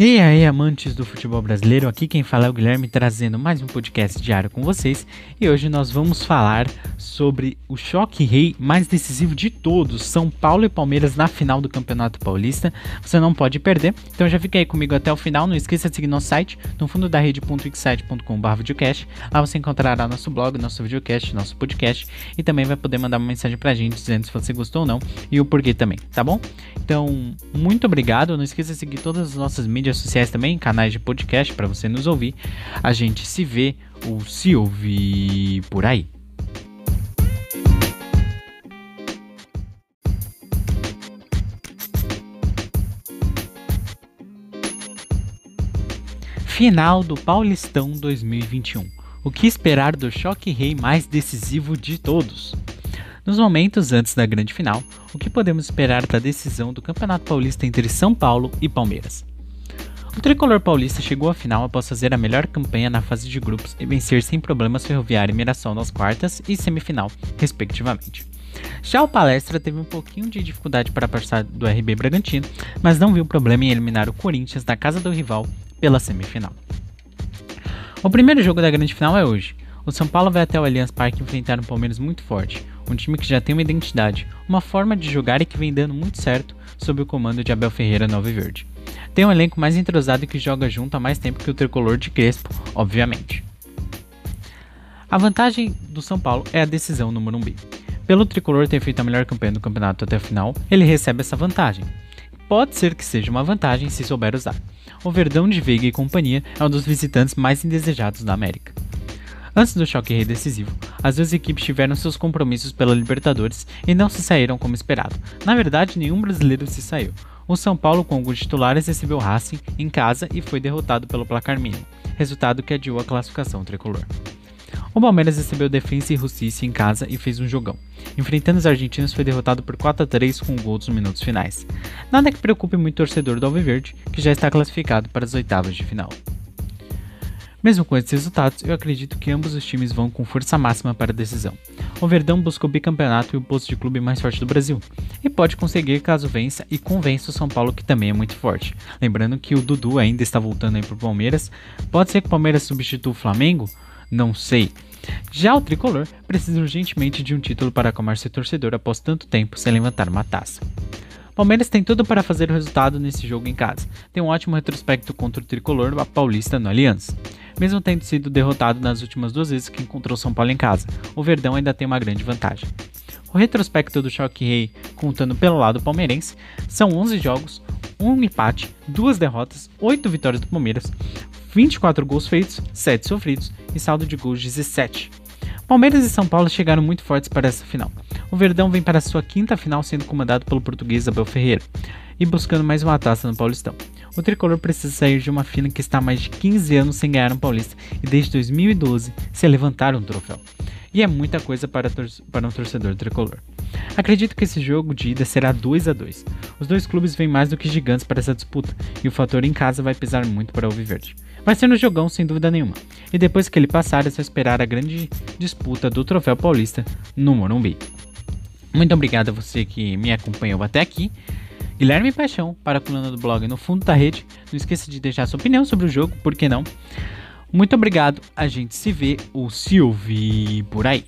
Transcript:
E aí, amantes do futebol brasileiro, aqui quem fala é o Guilherme trazendo mais um podcast diário com vocês. E hoje nós vamos falar sobre o choque rei mais decisivo de todos, São Paulo e Palmeiras na final do Campeonato Paulista. Você não pode perder, então já fica aí comigo até o final. Não esqueça de seguir nosso site, no fundo da rede.wixsite.com.br videocast. Lá você encontrará nosso blog, nosso videocast, nosso podcast e também vai poder mandar uma mensagem pra gente dizendo se você gostou ou não e o porquê também, tá bom? Então, muito obrigado. Não esqueça de seguir todas as nossas mídias mídias sociais também, canais de podcast para você nos ouvir. A gente se vê ou se ouvir por aí. Final do Paulistão 2021. O que esperar do choque rei mais decisivo de todos? Nos momentos antes da grande final, o que podemos esperar da decisão do Campeonato Paulista entre São Paulo e Palmeiras? O tricolor paulista chegou à final após fazer a melhor campanha na fase de grupos e vencer sem problemas Ferroviária e Mirassol nas quartas e semifinal, respectivamente. Já o Palestra teve um pouquinho de dificuldade para passar do RB Bragantino, mas não viu problema em eliminar o Corinthians da casa do rival pela semifinal. O primeiro jogo da grande final é hoje. O São Paulo vai até o Allianz Parque enfrentar um Palmeiras muito forte, um time que já tem uma identidade, uma forma de jogar e que vem dando muito certo sob o comando de Abel Ferreira Nova Verde. Tem um elenco mais entrosado que joga junto há mais tempo que o tricolor de Crespo, obviamente. A vantagem do São Paulo é a decisão no Morumbi. Pelo tricolor ter feito a melhor campanha do campeonato até o final, ele recebe essa vantagem. Pode ser que seja uma vantagem se souber usar. O Verdão de Veiga e companhia é um dos visitantes mais indesejados da América. Antes do choque rei decisivo, as duas equipes tiveram seus compromissos pela Libertadores e não se saíram como esperado. Na verdade, nenhum brasileiro se saiu. O São Paulo, com alguns titulares, recebeu o Racing em casa e foi derrotado pelo placar mínimo, resultado que adiou a classificação tricolor. O Palmeiras recebeu Defensa e Justiça em casa e fez um jogão. Enfrentando os argentinos, foi derrotado por 4 a 3 com um gol nos minutos finais. Nada que preocupe muito o torcedor do Alviverde, que já está classificado para as oitavas de final. Mesmo com esses resultados, eu acredito que ambos os times vão com força máxima para a decisão. O Verdão busca o bicampeonato e o posto de clube mais forte do Brasil, e pode conseguir caso vença e convença o São Paulo que também é muito forte. Lembrando que o Dudu ainda está voltando aí para o Palmeiras, pode ser que o Palmeiras substitua o Flamengo? Não sei. Já o tricolor precisa urgentemente de um título para acalmar seu torcedor após tanto tempo sem levantar uma taça. Palmeiras tem tudo para fazer o resultado nesse jogo em casa. Tem um ótimo retrospecto contra o tricolor paulista no Allianz. Mesmo tendo sido derrotado nas últimas duas vezes que encontrou São Paulo em casa, o Verdão ainda tem uma grande vantagem. O retrospecto do Choque Rei, contando pelo lado palmeirense, são 11 jogos, 1 empate, 2 derrotas, 8 vitórias do Palmeiras, 24 gols feitos, 7 sofridos e saldo de gols 17. Palmeiras e São Paulo chegaram muito fortes para essa final. O Verdão vem para sua quinta final sendo comandado pelo português Abel Ferreira e buscando mais uma taça no Paulistão. O tricolor precisa sair de uma fila que está há mais de 15 anos sem ganhar um paulista e desde 2012 se levantar um troféu. E é muita coisa para, para um torcedor tricolor. Acredito que esse jogo de ida será 2 a 2 Os dois clubes vêm mais do que gigantes para essa disputa e o fator em casa vai pesar muito para o Alviverde. Vai ser no jogão sem dúvida nenhuma. E depois que ele passar é só esperar a grande disputa do troféu paulista no Morumbi. Muito obrigado a você que me acompanhou até aqui. Guilherme Paixão, para a coluna do blog No Fundo da Rede. Não esqueça de deixar sua opinião sobre o jogo, por que não? Muito obrigado, a gente se vê ou se ouvir por aí.